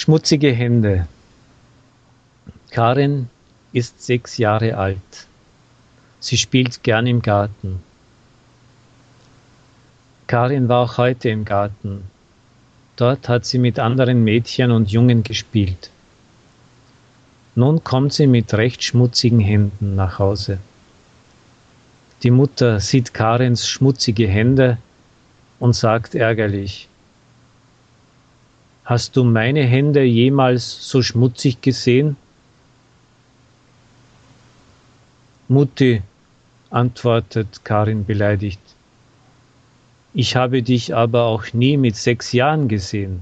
Schmutzige Hände. Karin ist sechs Jahre alt. Sie spielt gern im Garten. Karin war auch heute im Garten. Dort hat sie mit anderen Mädchen und Jungen gespielt. Nun kommt sie mit recht schmutzigen Händen nach Hause. Die Mutter sieht Karins schmutzige Hände und sagt ärgerlich, Hast du meine Hände jemals so schmutzig gesehen? Mutti, antwortet Karin beleidigt, ich habe dich aber auch nie mit sechs Jahren gesehen.